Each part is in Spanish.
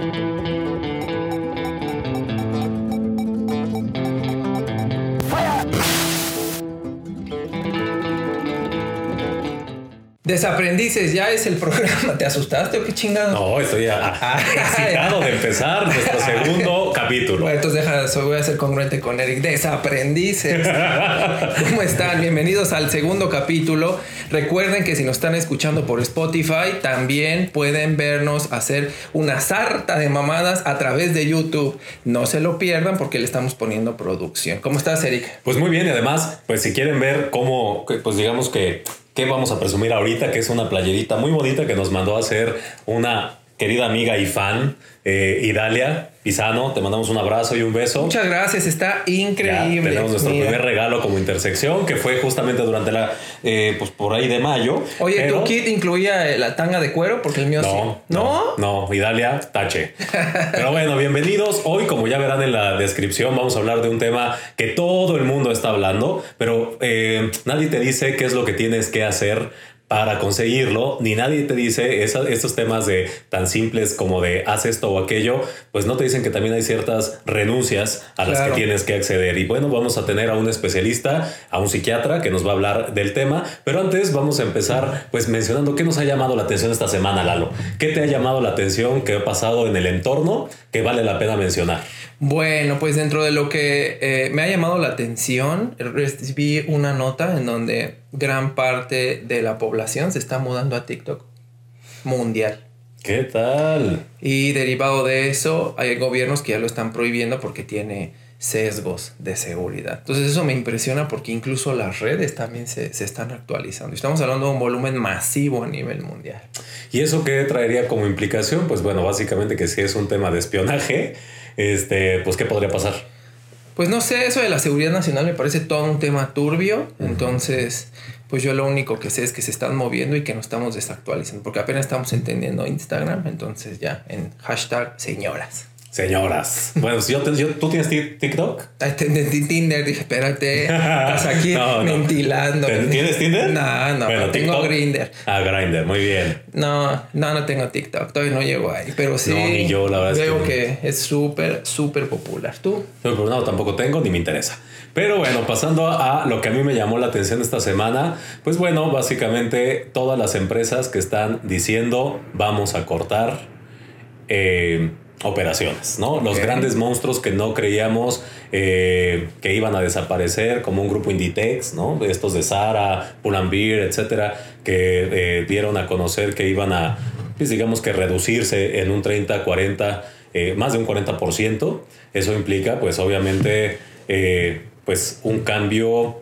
Música Desaprendices, ya es el programa. ¿Te asustaste o qué chingado? No, estoy ah, excitado de empezar nuestro segundo capítulo. Bueno, entonces deja, voy a ser congruente con Eric. Desaprendices. ¿Cómo están? Bienvenidos al segundo capítulo. Recuerden que si nos están escuchando por Spotify, también pueden vernos hacer una sarta de mamadas a través de YouTube. No se lo pierdan porque le estamos poniendo producción. ¿Cómo estás, Eric? Pues muy bien, y además, pues si quieren ver cómo, pues digamos que ¿Qué vamos a presumir ahorita? Que es una playerita muy bonita que nos mandó a hacer una querida amiga y fan, eh, Idalia Pisano. Te mandamos un abrazo y un beso. Muchas gracias, está increíble. tenemos nuestro primer regalo como intersección, que fue justamente durante la, eh, pues por ahí de mayo. Oye, ¿tu kit incluía la tanga de cuero? Porque el mío no, sí. ¿No? No, Idalia, tache. Pero bueno, bienvenidos. Hoy, como ya verán en la descripción, vamos a hablar de un tema que todo el mundo está hablando, pero eh, nadie te dice qué es lo que tienes que hacer para conseguirlo, ni nadie te dice estos temas de tan simples como de haz esto o aquello, pues no te dicen que también hay ciertas renuncias a las que tienes que acceder. Y bueno, vamos a tener a un especialista, a un psiquiatra que nos va a hablar del tema, pero antes vamos a empezar pues mencionando qué nos ha llamado la atención esta semana, Lalo. ¿Qué te ha llamado la atención? ¿Qué ha pasado en el entorno que vale la pena mencionar? Bueno, pues dentro de lo que eh, me ha llamado la atención, recibí una nota en donde gran parte de la población se está mudando a TikTok mundial. ¿Qué tal? Y derivado de eso, hay gobiernos que ya lo están prohibiendo porque tiene sesgos de seguridad. Entonces eso me impresiona porque incluso las redes también se, se, están actualizando. Estamos hablando de un volumen masivo a nivel mundial. ¿Y eso qué traería como implicación? Pues bueno, básicamente que si es un tema de espionaje, este, pues ¿qué podría pasar? Pues no sé, eso de la seguridad nacional me parece todo un tema turbio, entonces pues yo lo único que sé es que se están moviendo y que nos estamos desactualizando, porque apenas estamos entendiendo Instagram, entonces ya en hashtag señoras. Señoras. Bueno, si yo, ¿tú tienes TikTok? Tinder, dije, espérate, estás aquí ventilando. ¿Tienes Tinder? No, no, bueno, tengo Grinder. Ah, Grinder, muy bien. No, no, no tengo TikTok, todavía no llego ahí, pero sí. No, ni yo, la verdad. Veo que, es súper, súper popular. ¿Tú? No, pero no, tampoco tengo ni me interesa. Pero bueno, pasando a lo que a mí me llamó la atención esta semana, pues bueno, básicamente todas las empresas que están diciendo vamos a cortar. Eh, operaciones, ¿no? Los grandes monstruos que no creíamos eh, que iban a desaparecer, como un grupo Inditex, ¿no? Estos de Zara, Pull&Bear, etcétera, que eh, dieron a conocer que iban a, pues digamos que reducirse en un 30, 40, eh, más de un 40%. Eso implica, pues obviamente, pues un cambio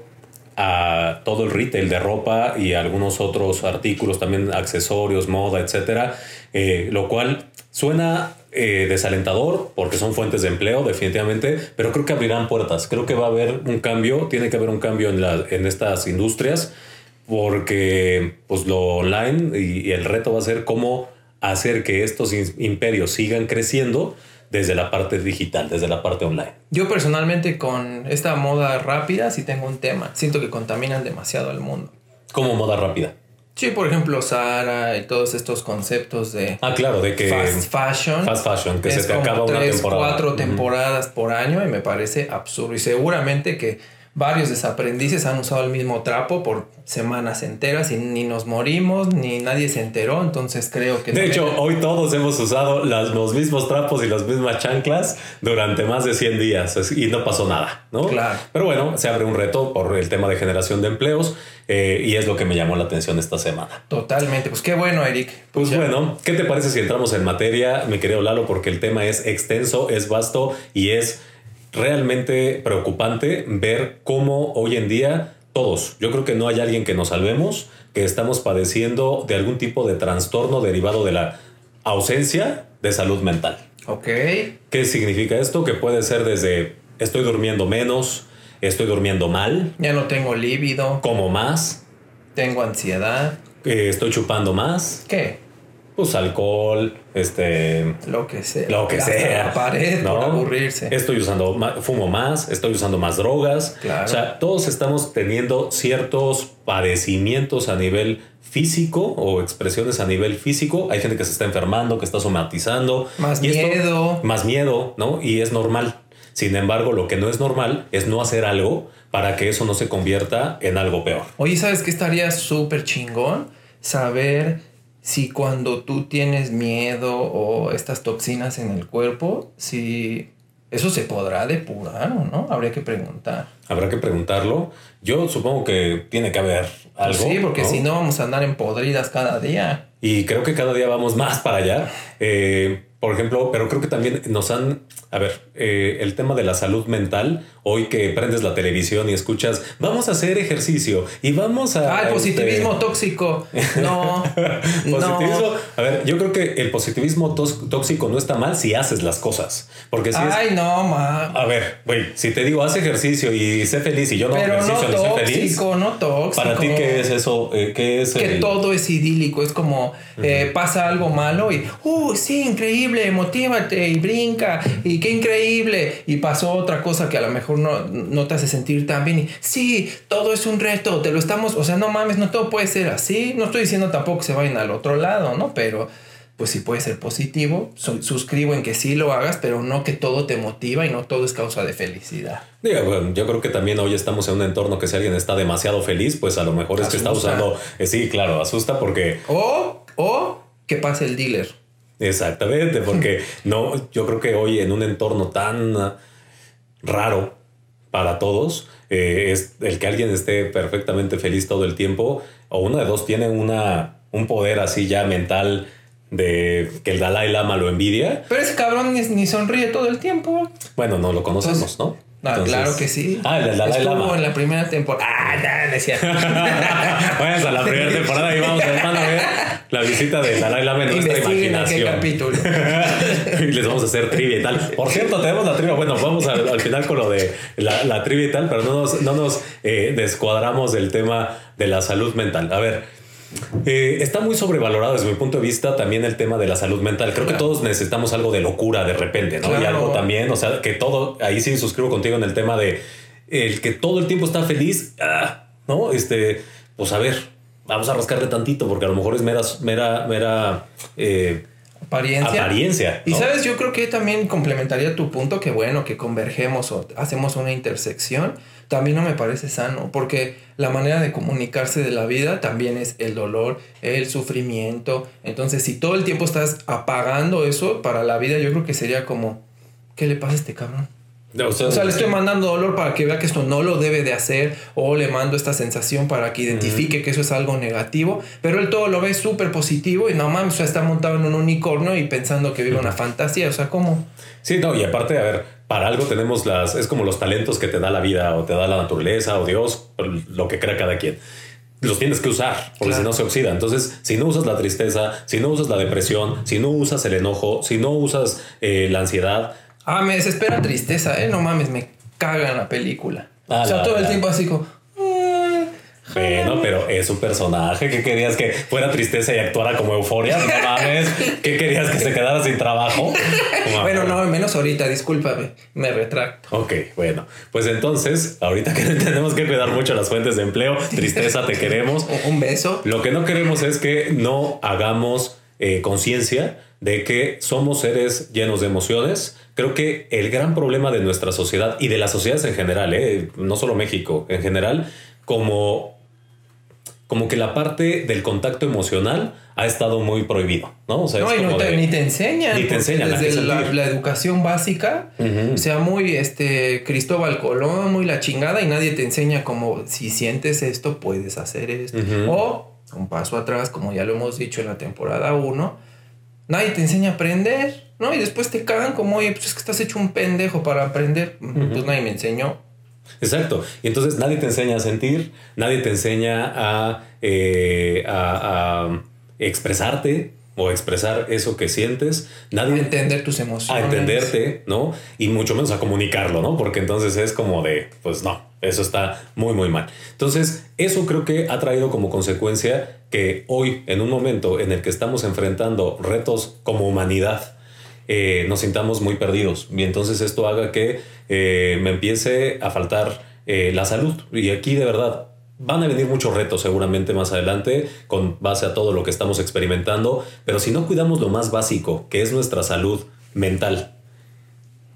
a todo el retail de ropa y algunos otros artículos, también accesorios, moda, etcétera, lo cual suena eh, desalentador porque son fuentes de empleo definitivamente, pero creo que abrirán puertas. Creo que va a haber un cambio, tiene que haber un cambio en, la, en estas industrias porque pues lo online y, y el reto va a ser cómo hacer que estos imperios sigan creciendo desde la parte digital, desde la parte online. Yo personalmente con esta moda rápida sí tengo un tema. Siento que contaminan demasiado al mundo. ¿Cómo moda rápida? Sí, por ejemplo, Sara y todos estos conceptos de. Ah, claro, de que. Fast fashion. Fast fashion, que se te acaba una temporada. cuatro temporadas por año y me parece absurdo. Y seguramente que varios desaprendices han usado el mismo trapo por semanas enteras y ni nos morimos, ni nadie se enteró, entonces creo que... De hecho, hoy todos hemos usado los mismos trapos y las mismas chanclas durante más de 100 días y no pasó nada, ¿no? Claro. Pero bueno, se abre un reto por el tema de generación de empleos eh, y es lo que me llamó la atención esta semana. Totalmente, pues qué bueno, Eric. Pues, pues bueno, ¿qué te parece si entramos en materia, mi querido Lalo? Porque el tema es extenso, es vasto y es realmente preocupante ver cómo hoy en día todos, yo creo que no hay alguien que nos salvemos, que estamos padeciendo de algún tipo de trastorno derivado de la ausencia de salud mental. Ok. ¿Qué significa esto? Que puede ser desde estoy durmiendo menos, estoy durmiendo mal. Ya no tengo líbido. Como más. Tengo ansiedad. Eh, estoy chupando más. ¿Qué? Pues alcohol, este, Lo que sea. lo que sea. La pared ¿no? por aburrirse. Estoy usando, fumo más, estoy usando más drogas. Claro. O sea, todos estamos teniendo ciertos padecimientos a nivel físico o expresiones a nivel físico. Hay gente que se está enfermando, que está somatizando. Más Y esto- miedo. más miedo, ¿no? Y es normal. Sin embargo, lo que no es normal es no hacer algo para que eso no se convierta en algo peor. Oye, ¿sabes qué estaría súper chingón? Saber si cuando tú tienes miedo o estas toxinas en el cuerpo, si eso se podrá depurar o no, habría que preguntar. Habrá que preguntarlo. Yo supongo que tiene que haber algo. Pues sí, porque ¿no? si no vamos a andar en podridas cada día. Y creo que cada día vamos más para allá. Eh, por ejemplo, pero creo que también nos han, a ver, eh, el tema de la salud mental, hoy que prendes la televisión y escuchas, vamos a hacer ejercicio y vamos a... Ah, el este, positivismo tóxico. No, positivismo. no. A ver, yo creo que el positivismo tóxico no está mal si haces las cosas. Porque si es... Ay, no, ma. A ver, güey, si te digo, haz ejercicio y sé feliz y yo no no ejercicio ni sé feliz. no tóxico. Para ti, ¿qué es eso? Eh, ¿Qué es que el- todo es idílico, es como eh, pasa algo malo y, uh, sí, increíble, motívate y brinca y qué increíble. Y pasó otra cosa que a lo mejor no, no te hace sentir tan bien y, sí, todo es un reto, te lo estamos, o sea, no mames, no todo puede ser así. No estoy diciendo tampoco que se vayan al otro lado, ¿no? Pero pues sí puede ser positivo, Su- suscribo en que sí lo hagas, pero no que todo te motiva y no todo es causa de felicidad. Digo, bueno, yo creo que también hoy estamos en un entorno que si alguien está demasiado feliz, pues a lo mejor es que está usando. eh, sí, claro, asusta porque. O, o que pase el dealer. Exactamente, porque no, yo creo que hoy en un entorno tan raro para todos, eh, es el que alguien esté perfectamente feliz todo el tiempo, o una de dos tiene una, un poder así ya mental de que el Dalai Lama lo envidia. Pero ese cabrón ni, ni sonríe todo el tiempo. Bueno, no lo conocemos, ¿no? Ah, Entonces- claro que sí. Ah, el del Dalai Estuvo Lama. en la primera temporada. Ah, no, no cierto. Váyanse a la primera temporada y vamos a, van a ver la visita de Dalai Lama en nuestra Investiguen en imaginación. capítulo. y les vamos a hacer trivia y tal. Por cierto, tenemos la trivia. Bueno, vamos al, al final con lo de la, la trivia y tal, pero no nos, no nos eh, descuadramos del tema de la salud mental. A ver. Eh, está muy sobrevalorado desde mi punto de vista también el tema de la salud mental. Creo que todos necesitamos algo de locura de repente, ¿no? Y algo también, o sea, que todo, ahí sí suscribo contigo en el tema de el que todo el tiempo está feliz, ah, ¿no? Este, pues a ver, vamos a rascarle tantito porque a lo mejor es mera, mera, mera eh, Apariencia. apariencia. Y ¿no? sabes, yo creo que también complementaría tu punto que bueno, que convergemos o hacemos una intersección, también no me parece sano, porque la manera de comunicarse de la vida también es el dolor, el sufrimiento. Entonces, si todo el tiempo estás apagando eso para la vida, yo creo que sería como, ¿qué le pasa a este cabrón? O sea, O sea, le estoy mandando dolor para que vea que esto no lo debe de hacer o le mando esta sensación para que identifique que eso es algo negativo, pero él todo lo ve súper positivo y no mames, o sea, está montado en un unicornio y pensando que vive una fantasía, o sea, ¿cómo? Sí, no, y aparte, a ver, para algo tenemos las, es como los talentos que te da la vida o te da la naturaleza o Dios, lo que crea cada quien. Los tienes que usar, porque Claro. si no se oxida. Entonces, si no usas la tristeza, si no usas la depresión, si no usas el enojo, si no usas eh, la ansiedad, Ah, me desespera tristeza, ¿eh? No mames, me caga la película. Ah, o sea, la- todo el la- tiempo así como... "Ah, bueno, pero es un personaje. ¿Qué querías que fuera tristeza y actuara como euforia? No mames. ¿Qué querías que se quedara sin trabajo? Bueno, no, menos ahorita, discúlpame, me retracto. Ok, bueno, pues entonces, ahorita que tenemos que cuidar mucho las fuentes de empleo, tristeza, te queremos. Un beso. Lo que no queremos es que no hagamos eh, conciencia de que somos seres llenos de emociones. Creo que el gran problema de nuestra sociedad y de las sociedades en general, eh, no solo México, en general, como, como que la parte del contacto emocional ha estado muy prohibido, ¿no? O sea, No, es y no como te- de- ni te enseñan. Ni te enseñan Desde la, educación básica, o sea, muy este Cristóbal Colón, muy la chingada, y nadie te enseña como si sientes esto, puedes hacer esto. O un paso atrás, como ya lo hemos dicho en la temporada 1, nadie te enseña a aprender, ¿no? Y después te cagan como, oye, pues es que estás hecho un pendejo para aprender. Pues nadie me enseñó. Exacto. Y entonces nadie te enseña a sentir, nadie te enseña a, eh, a- a expresarte, o expresar eso que sientes, nadie... A entender tus emociones. A entenderte, ¿no? Y mucho menos a comunicarlo, ¿no? Porque entonces es como de, pues no, eso está muy, muy mal. Entonces, eso creo que ha traído como consecuencia que hoy, en un momento en el que estamos enfrentando retos como humanidad, eh, nos sintamos muy perdidos. Y entonces esto haga que eh, me empiece a faltar eh, la salud. Y aquí de verdad van a venir muchos retos seguramente más adelante con base a todo lo que estamos experimentando, pero si no cuidamos lo más básico, que es nuestra salud mental,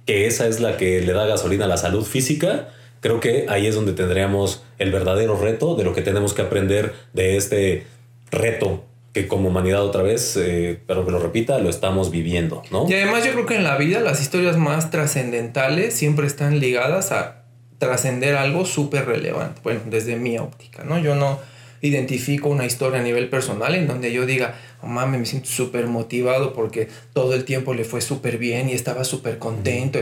que esa es la que le da gasolina a la salud física, creo que ahí es donde tendríamos el verdadero reto de lo que tenemos que aprender de este reto que como humanidad otra vez, eh, pero que lo repita, lo estamos viviendo, ¿no? Y además yo creo que en la vida las historias más trascendentales siempre están ligadas a trascender algo súper relevante, bueno, desde mi óptica, ¿no? Yo no identifico una historia a nivel personal en donde yo diga, oh mames, me siento súper motivado porque todo el tiempo le fue súper bien y estaba súper contento.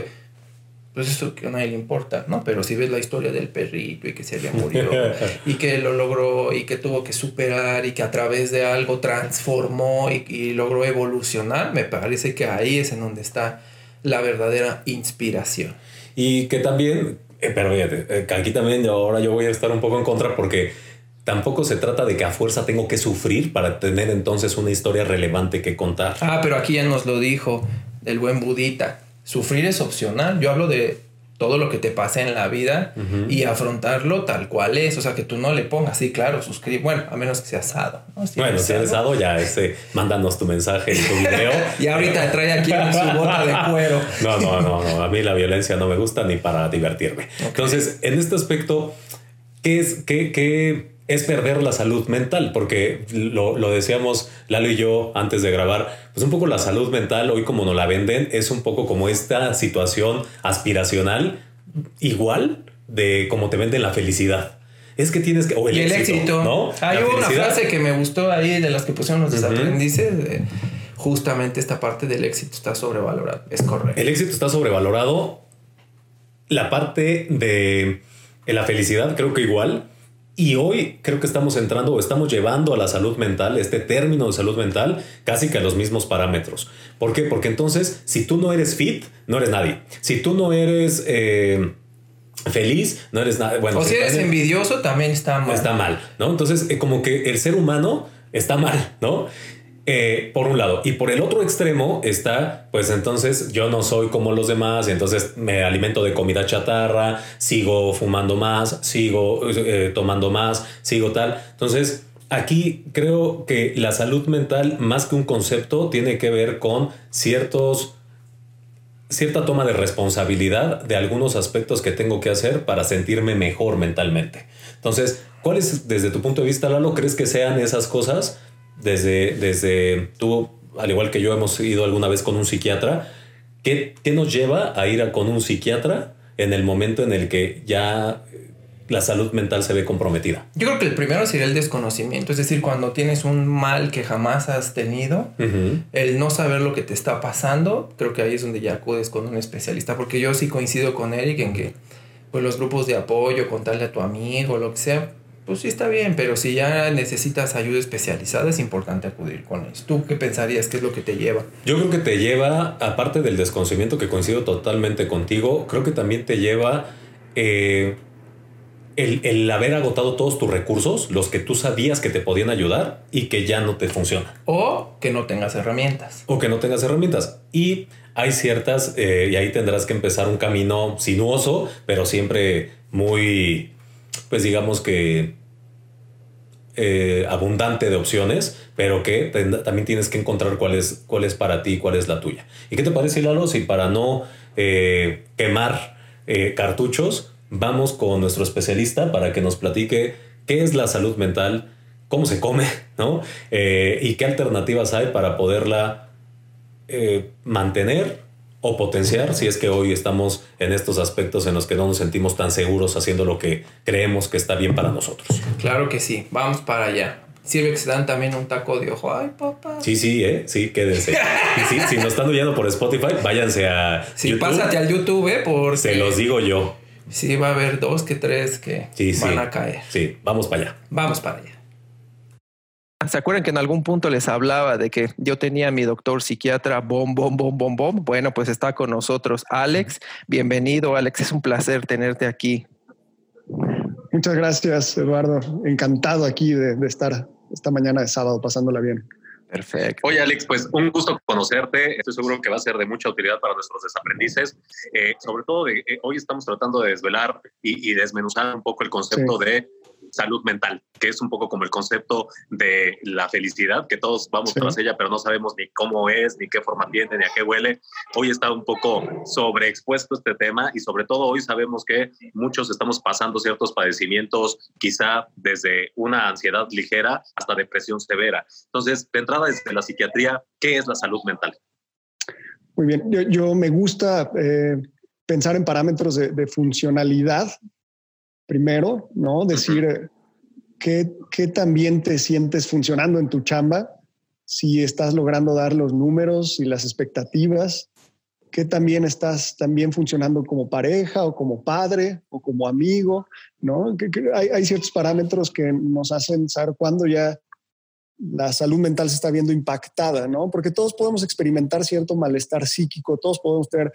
Pues eso que a nadie le importa, ¿no? Pero si ves la historia del perrito y que se le murió y que lo logró y que tuvo que superar y que a través de algo transformó y, y logró evolucionar, me parece que ahí es en donde está la verdadera inspiración. Y que también eh, pero fíjate, eh, aquí también ahora yo voy a estar un poco en contra porque tampoco se trata de que a fuerza tengo que sufrir para tener entonces una historia relevante que contar. Ah, pero aquí ya nos lo dijo el buen budita. Sufrir es opcional. Yo hablo de todo lo que te pasa en la vida y afrontarlo tal cual es. O sea, que tú no le pongas, sí, claro, suscribir. Bueno, a menos que sea asado. bueno, si eres asado, ya ese, mándanos tu mensaje y tu video. y ahorita trae aquí su bota de cuero. no, no, no, no. A mí la violencia no me gusta ni para divertirme. Entonces, en este aspecto, ¿qué es, qué, qué es perder la salud mental, porque lo, lo, decíamos Lalo y yo antes de grabar, pues un poco la salud mental, hoy como nos la venden, es un poco como esta situación aspiracional igual de como te venden la felicidad. Es que tienes que... O el, éxito, ¿no? Hay una frase que me gustó ahí de las que pusieron los desaprendices. justamente esta parte del éxito está sobrevalorado. Es correcto. El éxito está sobrevalorado. La parte de la felicidad creo que igual y hoy creo que estamos entrando o estamos llevando a la salud mental, este término de salud mental, casi que a los mismos parámetros. ¿Por qué? Porque entonces, si tú no eres fit, no eres nadie. Si tú no eres eh, feliz, no eres nada. Bueno, o si, eres envidioso, también está mal. Está mal, ¿no? Entonces, eh, como que el ser humano está mal, ¿no? Eh, por un lado. Y por el otro extremo está, pues entonces yo no soy como los demás y entonces me alimento de comida chatarra, sigo fumando más, sigo eh, tomando más, sigo tal. Entonces, aquí creo que la salud mental, más que un concepto, tiene que ver con ciertos cierta toma de responsabilidad de algunos aspectos que tengo que hacer para sentirme mejor mentalmente. Entonces, ¿cuáles desde tu punto de vista, Lalo, crees que sean esas cosas desde, desde tú, al igual que yo, hemos ido alguna vez con un psiquiatra. ¿Qué, qué nos lleva a ir con un psiquiatra en el momento en el que ya la salud mental se ve comprometida? Yo creo que el primero sería el desconocimiento, es decir, cuando tienes un mal que jamás has tenido, el no saber lo que te está pasando, creo que ahí es donde ya acudes con un especialista, porque yo sí coincido con Eric en que pues los grupos de apoyo, contarle a tu amigo, lo que sea, pues sí está bien, pero si ya necesitas ayuda especializada es importante acudir con eso. ¿Tú qué pensarías? ¿Qué es lo que te lleva? Yo creo que te lleva, aparte del desconocimiento que coincido totalmente contigo, creo que también te lleva eh, el, el, haber agotado todos tus recursos, los que tú sabías que te podían ayudar y que ya no te funcionan. O que no tengas herramientas. O que no tengas herramientas. Y hay ciertas, eh, y ahí tendrás que empezar un camino sinuoso, pero siempre muy pues digamos que eh, abundante de opciones, pero que también tienes que encontrar cuál es, cuál es para ti, cuál es la tuya. ¿Y qué te parece, Lalo? Si para no eh, quemar eh, cartuchos, vamos con nuestro especialista para que nos platique qué es la salud mental, cómo se come, ¿no? y qué alternativas hay para poderla mantener o potenciar si es que hoy estamos en estos aspectos en los que no nos sentimos tan seguros haciendo lo que creemos que está bien para nosotros. Claro que sí, vamos para allá. Sirve que se dan también un taco de ojo. Ay, papá. Sí, sí, ¿eh? Sí, quédense. y si nos están oyendo por Spotify, váyanse a. Sí, pásate al YouTube, ¿eh? Porque se los digo yo. Sí, va a haber dos que tres que van a caer. Sí, vamos para allá. Vamos para allá. ¿Se acuerdan que en algún punto les hablaba de que yo tenía a mi doctor psiquiatra, bom, bom, bom, bom, bom? Bueno, pues está con nosotros Alex. Bienvenido, Alex. Es un placer tenerte aquí. Muchas gracias, Eduardo. Encantado aquí de, de estar esta mañana de sábado pasándola bien. Perfecto. Oye, Alex, pues un gusto conocerte. Estoy seguro que va a ser de mucha utilidad para nuestros desaprendices. Eh, sobre todo, de, eh, hoy estamos tratando de desvelar y, y, desmenuzar un poco el concepto sí. de salud mental, que es un poco como el concepto de la felicidad, que todos vamos sí. tras ella, pero no sabemos ni cómo es, ni qué forma tiene, ni a qué huele. Hoy está un poco sobreexpuesto este tema y sobre todo hoy sabemos que muchos estamos pasando ciertos padecimientos, quizá desde una ansiedad ligera hasta depresión severa. Entonces, de entrada desde la psiquiatría, ¿qué es la salud mental? Muy bien, yo, yo me gusta eh, pensar en parámetros de, de funcionalidad primero, ¿no? Decir qué, qué también te sientes funcionando en tu chamba, si estás logrando dar los números y las expectativas, qué también estás también funcionando como pareja o como padre o como amigo, ¿no? Que, que hay, hay, ciertos parámetros que nos hacen saber cuándo ya la salud mental se está viendo impactada, ¿no? Porque todos podemos experimentar cierto malestar psíquico, todos podemos tener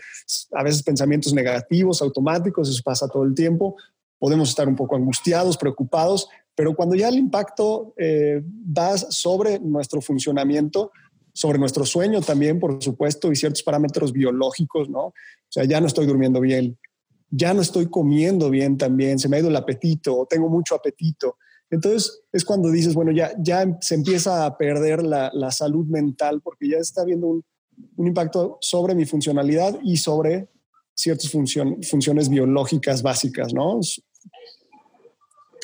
a veces pensamientos negativos, automáticos, eso pasa todo el tiempo, podemos estar un poco angustiados, preocupados, pero cuando ya el impacto eh, va sobre nuestro funcionamiento, sobre nuestro sueño también, por supuesto, y ciertos parámetros biológicos, ¿no? O sea, ya no estoy durmiendo bien, ya no estoy comiendo bien también, se me ha ido el apetito, o tengo mucho apetito. Entonces es cuando dices, bueno, ya, ya se empieza a perder la, la salud mental porque ya está habiendo un, un impacto sobre mi funcionalidad y sobre ciertas función, funciones biológicas básicas, ¿no?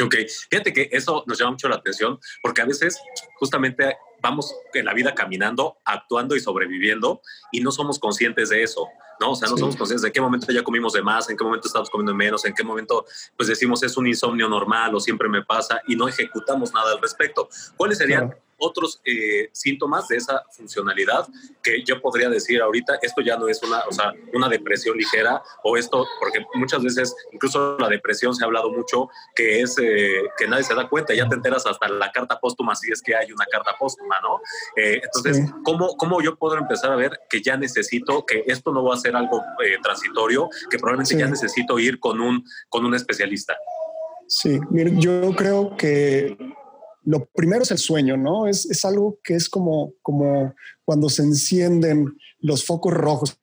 Ok, fíjate que eso nos llama mucho la atención porque a veces justamente vamos en la vida caminando, actuando y sobreviviendo y no somos conscientes de eso, ¿no? O sea, no sí. somos conscientes de qué momento ya comimos de más, en qué momento estamos comiendo menos, en qué momento pues decimos es un insomnio normal o siempre me pasa y no ejecutamos nada al respecto. ¿Cuáles serían claro otros eh, síntomas de esa funcionalidad que yo podría decir ahorita, esto ya no es una, o sea, una depresión ligera o esto, porque muchas veces incluso la depresión se ha hablado mucho que es eh, que nadie se da cuenta, ya te enteras hasta la carta póstuma si es que hay una carta póstuma, ¿no? Eh, entonces, sí. ¿cómo, ¿cómo yo puedo empezar a ver que ya necesito, que esto no va a ser algo eh, transitorio, que probablemente sí. ya necesito ir con un, con un especialista? Sí, yo creo que lo primero es el sueño, ¿no? Es, es algo que es como, como cuando se encienden los focos rojos.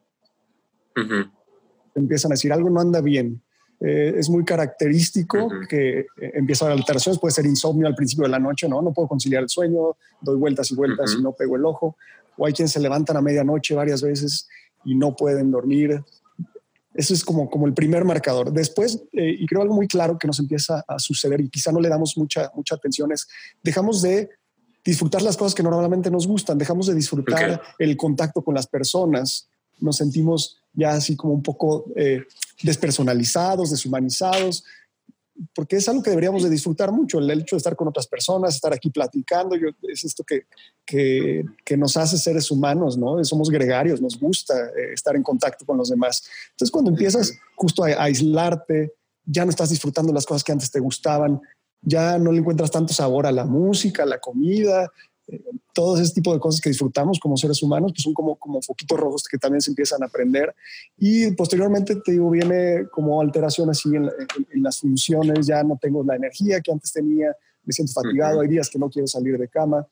Uh -huh. Empiezan a decir algo no anda bien. Eh, es muy característico uh -huh. que eh, empieza a haber alteraciones. Puede ser insomnio al principio de la noche, ¿no? No puedo conciliar el sueño, doy vueltas y vueltas uh -huh. y no pego el ojo. O hay quienes se levantan a medianoche varias veces y no pueden dormir. Eso es como, como el primer marcador. Después, eh, y creo algo muy claro que nos empieza a suceder y quizá no le damos mucha, mucha atención es, dejamos de disfrutar las cosas que normalmente nos gustan, dejamos de disfrutar okay. el contacto con las personas, nos sentimos ya así como un poco eh, despersonalizados, deshumanizados, porque es algo que deberíamos de disfrutar mucho, el hecho de estar con otras personas, estar aquí platicando, yo, es esto que, que, que, nos hace seres humanos, ¿no? Somos gregarios, nos gusta eh, estar en contacto con los demás. Entonces cuando empiezas justo a, a, aislarte, ya no estás disfrutando las cosas que antes te gustaban, ya no le encuentras tanto sabor a la música, a la comida, todo ese tipo de cosas que disfrutamos como seres humanos, pues son como, como foquitos rojos que también se empiezan a aprender. Y posteriormente, te digo, viene como alteración así en, en, en las funciones, ya no tengo la energía que antes tenía, me siento fatigado, uh -huh. hay días que no quiero salir de cama,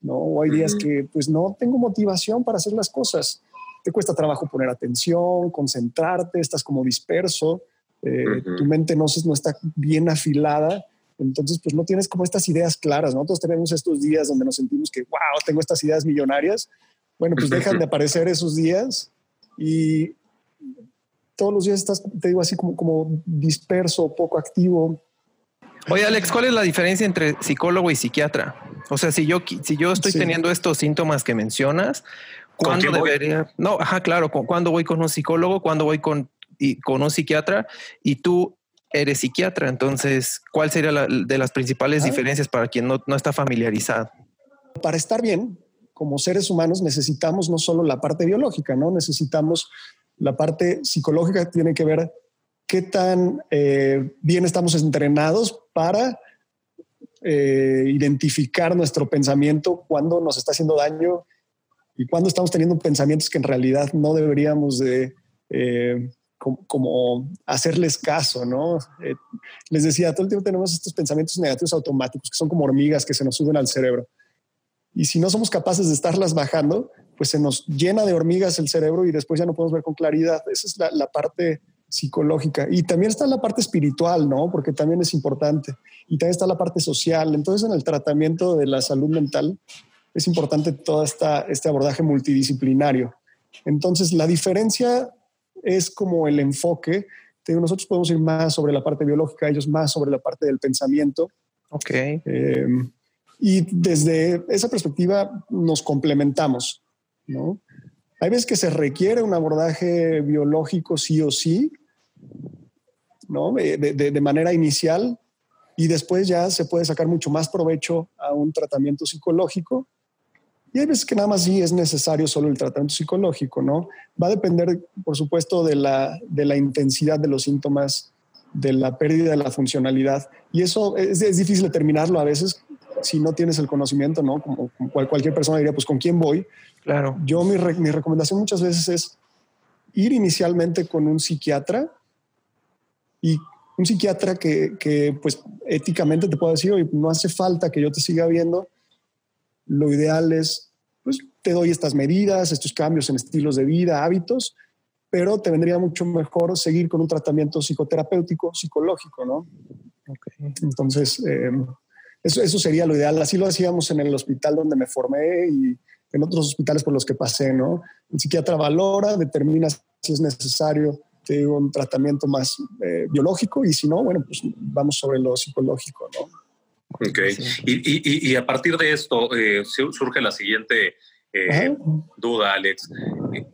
¿no? O hay uh -huh. días que pues no tengo motivación para hacer las cosas. Te cuesta trabajo poner atención, concentrarte, estás como disperso, eh, uh -huh. tu mente no, no está bien afilada entonces, pues no tienes como estas ideas claras. Nosotros tenemos estos días donde nos sentimos que, wow, tengo estas ideas millonarias. Bueno, pues dejan de aparecer esos días y todos los días estás, te digo, así como, como disperso, poco activo. Oye, Alex, ¿cuál es la diferencia entre psicólogo y psiquiatra? O sea, si yo, si yo estoy sí. teniendo estos síntomas que mencionas, ¿cuándo debería? Voy? No, ajá, claro, ¿cuándo voy con un psicólogo? ¿Cuándo voy con, y, con un psiquiatra? Y tú eres psiquiatra, entonces, ¿cuál sería la, de las principales ah. diferencias para quien no, no, está familiarizado? Para estar bien, como seres humanos, necesitamos no solo la parte biológica, ¿no? Necesitamos la parte psicológica que tiene que ver qué tan eh, bien estamos entrenados para eh, identificar nuestro pensamiento cuando nos está haciendo daño y cuando estamos teniendo pensamientos que en realidad no deberíamos de eh, como, hacerles caso, ¿no? Eh, les decía, todo el tiempo tenemos estos pensamientos negativos automáticos que son como hormigas que se nos suben al cerebro. Y si no somos capaces de estarlas bajando, pues se nos llena de hormigas el cerebro y después ya no podemos ver con claridad. Esa es la, parte psicológica. Y también está la parte espiritual, ¿no? Porque también es importante. Y también está la parte social. Entonces, en el tratamiento de la salud mental es importante todo esta, este abordaje multidisciplinario. Entonces, la diferencia es como el enfoque. nosotros podemos ir más sobre la parte biológica, ellos más sobre la parte del pensamiento. Ok. Eh, y desde esa perspectiva nos complementamos, ¿no? Hay veces que se requiere un abordaje biológico sí o sí, ¿no? De, de, manera inicial y después ya se puede sacar mucho más provecho a un tratamiento psicológico. Y hay veces que nada más sí es necesario solo el tratamiento psicológico, ¿no? Va a depender, por supuesto, de la, de la intensidad de los síntomas, de la pérdida de la funcionalidad. Y eso es, es difícil determinarlo a veces si no tienes el conocimiento, ¿no? Como, cualquier persona diría, pues ¿con quién voy? Claro. Yo mi, mi recomendación muchas veces es ir inicialmente con un psiquiatra y un psiquiatra que, que, pues éticamente te pueda decir, oye, no hace falta que yo te siga viendo, lo ideal es, te doy estas medidas, estos cambios en estilos de vida, hábitos, pero te vendría mucho mejor seguir con un tratamiento psicoterapéutico, psicológico, ¿no? Okay. Entonces, eh, eso, eso sería lo ideal. Así lo hacíamos en el hospital donde me formé y en otros hospitales por los que pasé, ¿no? El psiquiatra valora, determina si es necesario te digo, un tratamiento más eh, biológico y si no, bueno, pues vamos sobre lo psicológico, ¿no? Ok. Y, y, y, a partir de esto eh, surge la siguiente eh, duda, Alex.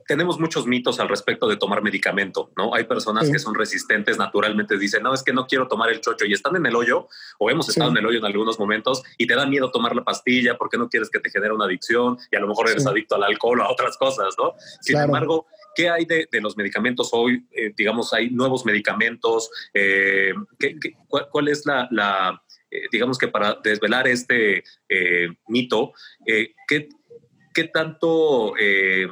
Tenemos muchos mitos al respecto de tomar medicamento, ¿no? Hay personas que son resistentes, naturalmente dicen, no, es que no quiero tomar el chocho y están en el hoyo o hemos estado en el hoyo en algunos momentos y te da miedo tomar la pastilla porque no quieres que te genere una adicción y a lo mejor eres adicto al alcohol o a otras cosas, ¿no? Sin embargo, ¿qué hay de, los medicamentos hoy? Eh, digamos, hay nuevos medicamentos. Eh, cuál, es la, digamos que para desvelar este mito, ¿qué, ¿qué tanto eh,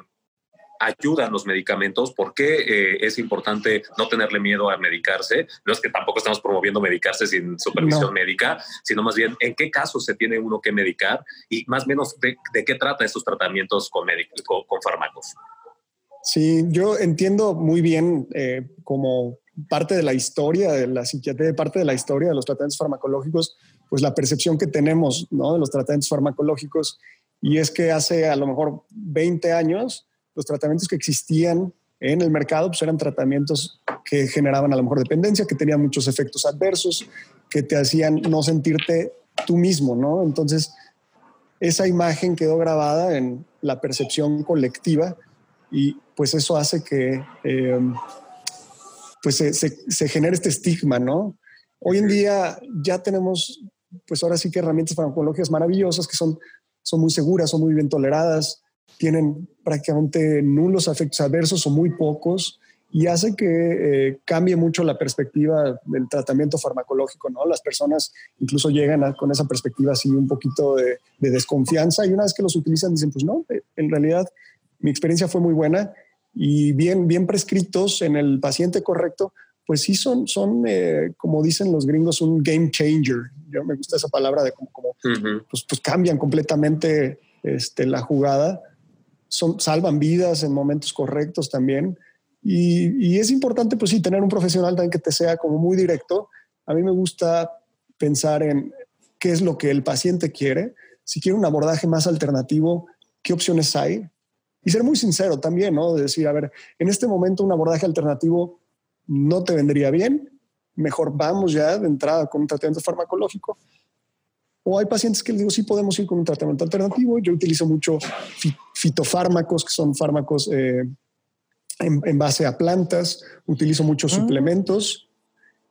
ayudan los medicamentos? ¿Por qué eh, es importante no tenerle miedo a medicarse? No es que tampoco estamos promoviendo medicarse sin supervisión médica, sino más bien en qué casos se tiene uno que medicar y más o menos de, qué trata estos tratamientos con, con, fármacos. Sí, yo entiendo muy bien eh, como parte de la historia de la psiquiatría, parte de la historia de los tratamientos farmacológicos, pues la percepción que tenemos ¿no? de los tratamientos farmacológicos y es que hace a lo mejor 20 años los tratamientos que existían en el mercado pues eran tratamientos que generaban a lo mejor dependencia, que tenían muchos efectos adversos, que te hacían no sentirte tú mismo, ¿no? Entonces, esa imagen quedó grabada en la percepción colectiva y pues eso hace que em, pues se, se, genere este estigma, ¿no? Hoy en día ya tenemos, pues ahora sí que herramientas farmacológicas maravillosas que son son muy seguras, son muy bien toleradas, tienen prácticamente nulos efectos adversos o muy pocos y hace que eh, cambie mucho la perspectiva del tratamiento farmacológico, ¿no? Las personas incluso llegan con esa perspectiva así un poquito de, desconfianza y una vez que los utilizan dicen, pues no, eh, en realidad mi experiencia fue muy buena y bien, bien prescritos en el paciente correcto, pues sí son, son eh, como dicen los gringos, un game changer. Yo me gusta esa palabra de como, pues, pues, cambian completamente este, la jugada, son, salvan vidas en momentos correctos también. Y, y, es importante, pues sí, tener un profesional también que te sea como muy directo. A mí me gusta pensar en qué es lo que el paciente quiere. Si quiere un abordaje más alternativo, ¿qué opciones hay? Y ser muy sincero también, ¿no? De decir, a ver, en este momento un abordaje alternativo no te vendría bien, mejor vamos ya de entrada con un tratamiento farmacológico. O hay pacientes que les digo, sí podemos ir con un tratamiento alternativo. Yo utilizo mucho fitofármacos, que son fármacos eh, en, base a plantas. Utilizo muchos ah. suplementos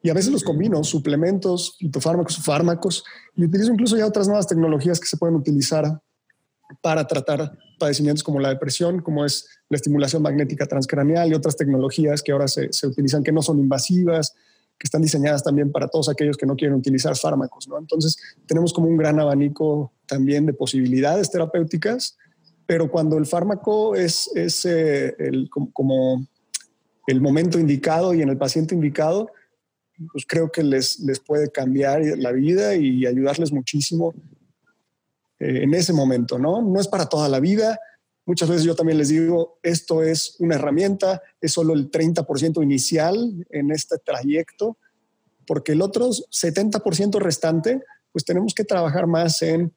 y a veces los combino, suplementos, fitofármacos, fármacos. Y utilizo incluso ya otras nuevas tecnologías que se pueden utilizar para tratar padecimientos como la depresión, como es la estimulación magnética transcraneal y otras tecnologías que ahora se, utilizan que no son invasivas, que están diseñadas también para todos aquellos que no quieren utilizar fármacos, ¿no? Entonces, tenemos como un gran abanico también de posibilidades terapéuticas, pero cuando el fármaco es, es eh, el, como, el momento indicado y en el paciente indicado, pues creo que les, les puede cambiar la vida y ayudarles muchísimo eh, en ese momento, ¿no? No es para toda la vida, Muchas veces yo también les digo, esto es una herramienta, es solo el 30% inicial en este trayecto, porque el otro 70% restante, pues tenemos que trabajar más en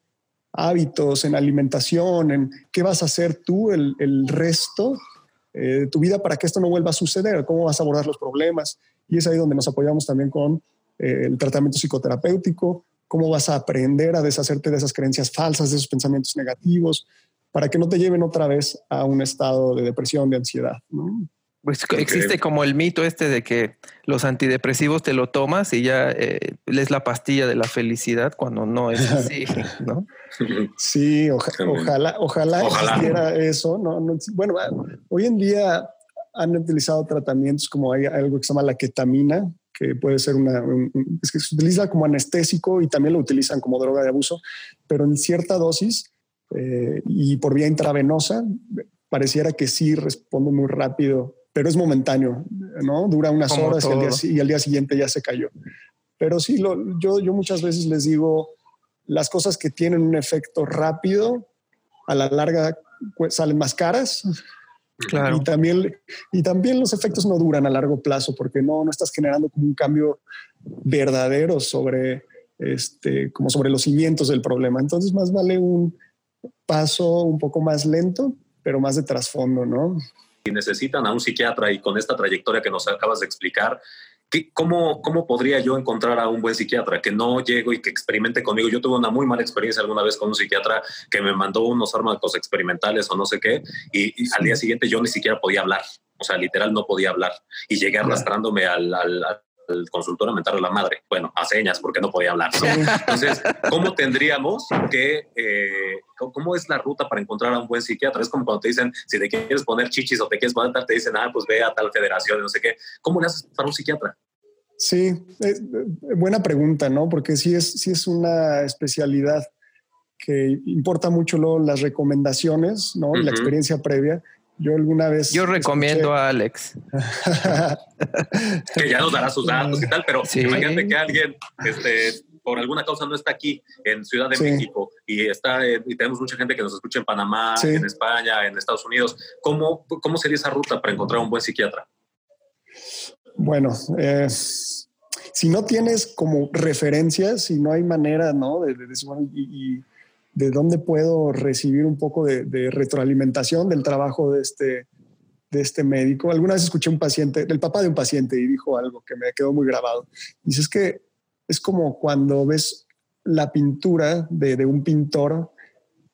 hábitos, en alimentación, en qué vas a hacer tú el, resto eh, de tu vida para que esto no vuelva a suceder, cómo vas a abordar los problemas. Y es ahí donde nos apoyamos también con eh, el tratamiento psicoterapéutico, cómo vas a aprender a deshacerte de esas creencias falsas, de esos pensamientos negativos, para que no te lleven otra vez a un estado de depresión, de ansiedad. Pues existe como el mito este de que los antidepresivos te lo tomas y ya eh, es la pastilla de la felicidad cuando no es así, ¿no? Sí, ojalá, ojalá, existiera eso. ¿no? bueno, hoy en día han utilizado tratamientos como hay algo que se llama la ketamina, que puede ser una, es que se utiliza como anestésico y también lo utilizan como droga de abuso, pero en cierta dosis eh, y por vía intravenosa, pareciera que sí responde muy rápido, pero es momentáneo, ¿no? Dura unas horas y al, día, y al, día, siguiente ya se cayó. Pero sí, lo, yo, yo muchas veces les digo, las cosas que tienen un efecto rápido, a la larga pues, salen más caras. Claro. Y también, y también los efectos no duran a largo plazo porque no, no estás generando como un cambio verdadero sobre, este, como sobre los cimientos del problema. Entonces más vale un, paso un poco más lento, pero más de trasfondo, ¿no? Y necesitan a un psiquiatra y con esta trayectoria que nos acabas de explicar, ¿Cómo, ¿Cómo podría yo encontrar a un buen psiquiatra que no llego y que experimente conmigo? Yo tuve una muy mala experiencia alguna vez con un psiquiatra que me mandó unos fármacos experimentales o no sé qué, y, al día siguiente yo ni siquiera podía hablar. O sea, literal no podía hablar. Y llegué arrastrándome al, al, consultor a mentar a la madre. Bueno, a señas porque no podía hablar. Entonces, ¿cómo tendríamos que, eh, cómo es la ruta para encontrar a un buen psiquiatra? Es como cuando te dicen, si te quieres poner chichis o te quieres poner, te dicen, ah, pues ve a tal federación, no sé qué. ¿Cómo le haces para un psiquiatra? Sí, buena pregunta, ¿no? Porque sí es, sí es una especialidad que importa mucho luego las recomendaciones, ¿no? La experiencia previa. Yo alguna vez. Yo recomiendo a Alex. que ya nos dará sus datos y tal, pero imagínate que alguien este, por alguna causa no está aquí en Ciudad de México y está y tenemos mucha gente que nos escucha en Panamá, en España, en Estados Unidos. ¿Cómo, ¿Cómo sería esa ruta para encontrar un buen psiquiatra? Bueno, eh, si no tienes como referencias, si no hay manera, ¿no? De, decir, y de dónde puedo recibir un poco de, retroalimentación del trabajo de este, de este médico. Alguna vez escuché un paciente, el papá de un paciente, y dijo algo que me quedó muy grabado. Dice, es que es como cuando ves la pintura de, un pintor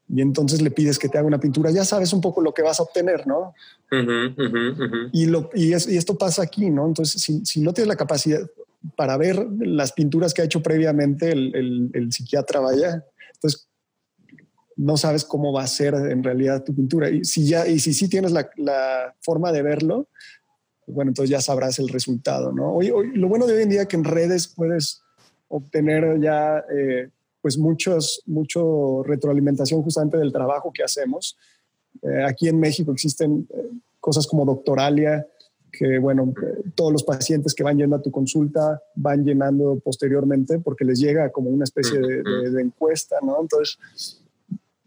y entonces le pides que te haga una pintura, ya sabes un poco lo que vas a obtener, ¿no? Y, lo, y, esto pasa aquí, ¿no? Entonces, si, no tienes la capacidad para ver las pinturas que ha hecho previamente el, el, el psiquiatra, vaya, entonces no sabes cómo va a ser en realidad tu pintura. Y si ya, y si sí tienes la, forma de verlo, bueno, entonces ya sabrás el resultado, ¿no? Hoy, lo bueno de hoy en día que en redes puedes obtener ya eh, pues muchos, mucho retroalimentación justamente del trabajo que hacemos. Eh, aquí en México existen eh, cosas como Doctoralia, que bueno, todos los pacientes que van yendo a tu consulta van llenando posteriormente porque les llega como una especie de, de encuesta, ¿no? Entonces,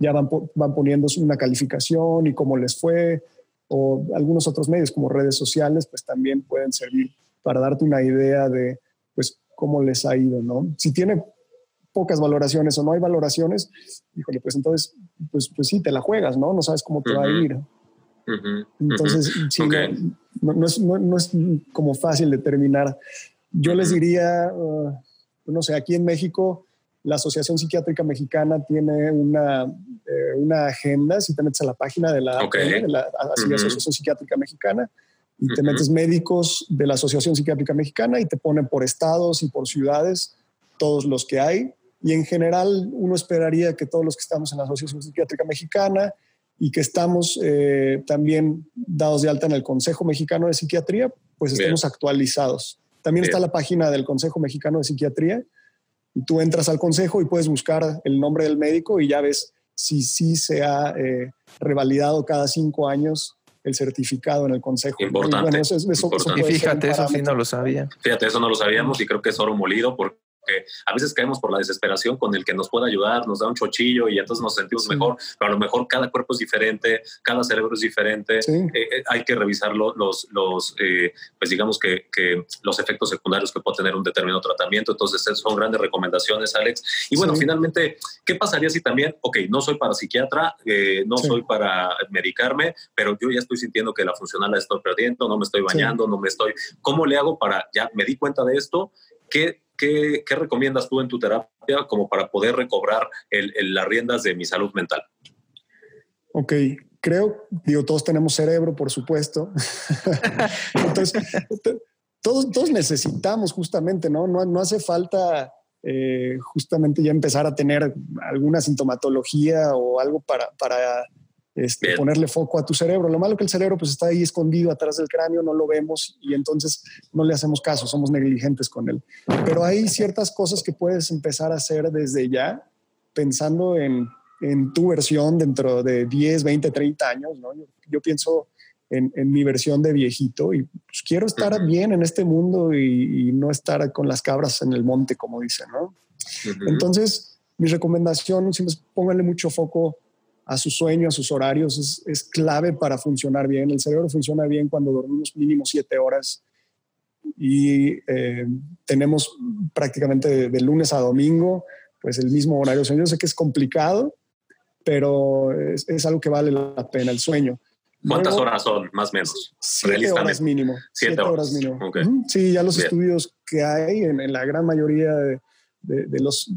ya van, van poniendo una calificación y cómo les fue, o algunos otros medios como redes sociales, pues también pueden servir para darte una idea de pues cómo les ha ido, ¿no? Si tiene pocas valoraciones o no hay valoraciones, híjole, pues entonces, pues, pues sí, te la juegas, ¿no? No sabes cómo te va a ir. entonces, sí, no, es, no, es, como fácil determinar. Yo les diría, uh, no sé, aquí en México, la Asociación Psiquiátrica Mexicana tiene una, eh, una agenda, si te metes a la página de la, Asociación Psiquiátrica Mexicana, y te metes médicos de la Asociación Psiquiátrica Mexicana y te ponen por estados y por ciudades todos los que hay. Y en general uno esperaría que todos los que estamos en la Asociación Psiquiátrica Mexicana y que estamos eh, también dados de alta en el Consejo Mexicano de Psiquiatría, pues estemos actualizados. También está la página del Consejo Mexicano de Psiquiatría tú entras al consejo y puedes buscar el nombre del médico y ya ves si sí se ha eh, revalidado cada cinco años el certificado en el consejo. Importante. y fíjate, eso sí no lo sabía. Fíjate, eso no lo sabíamos y creo que es oro molido porque a veces caemos por la desesperación con el que nos pueda ayudar, nos da un chochillo y entonces nos sentimos mejor, pero a lo mejor cada cuerpo es diferente, cada cerebro es diferente, eh, eh, hay que revisar los, los eh, pues digamos que, que, los efectos secundarios que puede tener un determinado tratamiento, entonces son grandes recomendaciones, Alex. Y bueno, finalmente, ¿qué pasaría si también, ok, no soy para psiquiatra, no soy para medicarme, pero yo ya estoy sintiendo que la funcional la estoy perdiendo, no me estoy bañando, no me estoy, ¿cómo le hago para, ya me di cuenta de esto? ¿Qué ¿qué, recomiendas tú en tu terapia como para poder recobrar las riendas de mi salud mental? Ok, creo, digo, todos tenemos cerebro, por supuesto. Entonces, todos, todos necesitamos justamente, ¿no? No, no hace falta eh, justamente ya empezar a tener alguna sintomatología o algo para, para este, ponerle foco a tu cerebro. Lo malo que el cerebro pues está ahí escondido atrás del cráneo, no lo vemos y entonces no le hacemos caso, somos negligentes con él. Pero hay ciertas cosas que puedes empezar a hacer desde ya, pensando en, en tu versión dentro de 10, 20, 30 años. ¿no? Yo, pienso en, en, mi versión de viejito y pues, quiero estar bien en este mundo y, no estar con las cabras en el monte, como dicen. ¿no? Entonces, mi recomendación, siempre es pónganle mucho foco a su sueño, a sus horarios, es, clave para funcionar bien. El cerebro funciona bien cuando dormimos mínimo siete horas y eh, tenemos prácticamente de, lunes a domingo, pues el mismo horario. Yo sé que es complicado, pero es, algo que vale la pena, el sueño. ¿Cuántas horas son, más o menos? Siete horas mínimo. Siete, horas. mínimo. Sí, ya los estudios que hay en, la gran mayoría de, de los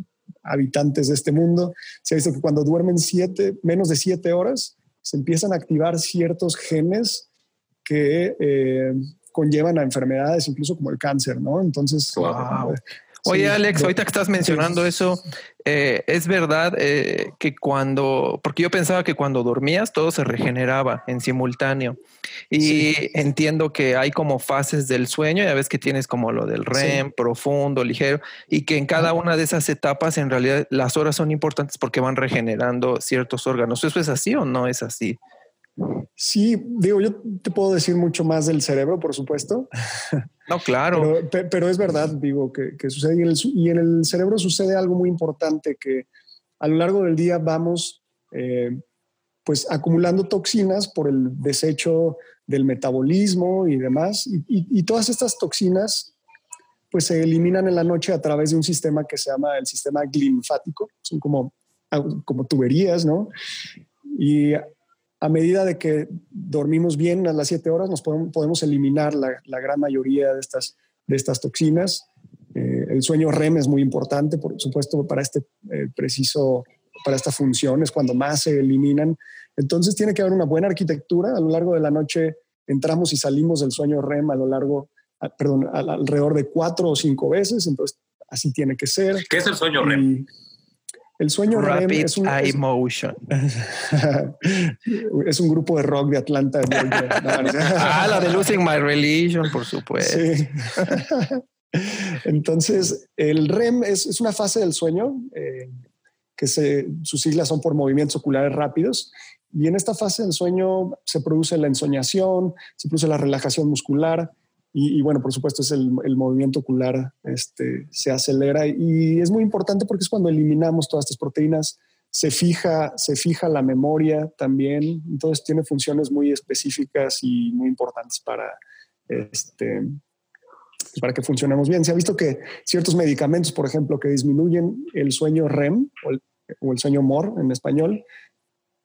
habitantes de este mundo, se ha visto que cuando duermen siete, menos de siete horas, se empiezan a activar ciertos genes que eh, conllevan a enfermedades, incluso como el cáncer, ¿no? Entonces, Oye, Alex, ahorita que estás mencionando eso, eh, es verdad eh, que cuando, porque yo pensaba que cuando dormías todo se regeneraba en simultáneo. Y entiendo que hay como fases del sueño, ya ves que tienes como lo del REM, profundo, ligero, y que en cada una de esas etapas en realidad las horas son importantes porque van regenerando ciertos órganos. ¿Eso es así o no es así? Sí, digo, yo te puedo decir mucho más del cerebro, por supuesto. No, claro. Pero, es verdad, digo, que, sucede. Y en, el, cerebro sucede algo muy importante, que a lo largo del día vamos eh, pues acumulando toxinas por el desecho del metabolismo y demás. Y, todas estas toxinas pues se eliminan en la noche a través de un sistema que se llama el sistema linfático. Son como, como tuberías, ¿no? Y a medida de que dormimos bien a las 7 horas, nos podemos, eliminar la, gran mayoría de estas, de estas toxinas. Eh, el sueño REM es muy importante, por supuesto, para este eh, preciso, para esta función, es cuando más se eliminan. Entonces tiene que haber una buena arquitectura. A lo largo de la noche entramos y salimos del sueño REM a lo largo, perdón, alrededor de cuatro o cinco veces. Entonces así tiene que ser. ¿Qué es el sueño REM? El sueño Rapid REM es un, Eye Motion. es un grupo de rock de Atlanta. ah, la de Losing My Religion, por supuesto. Entonces, el REM es, una fase del sueño eh, que se, sus siglas son por movimientos oculares rápidos. Y en esta fase del sueño se produce la ensoñación, se produce la relajación muscular, y, bueno, por supuesto, es el, movimiento ocular este, se acelera y es muy importante porque es cuando eliminamos todas estas proteínas, se fija, se fija la memoria también. Entonces tiene funciones muy específicas y muy importantes para, este, para que funcionemos bien. Se ha visto que ciertos medicamentos, por ejemplo, que disminuyen el sueño REM o el, o el sueño MOR en español,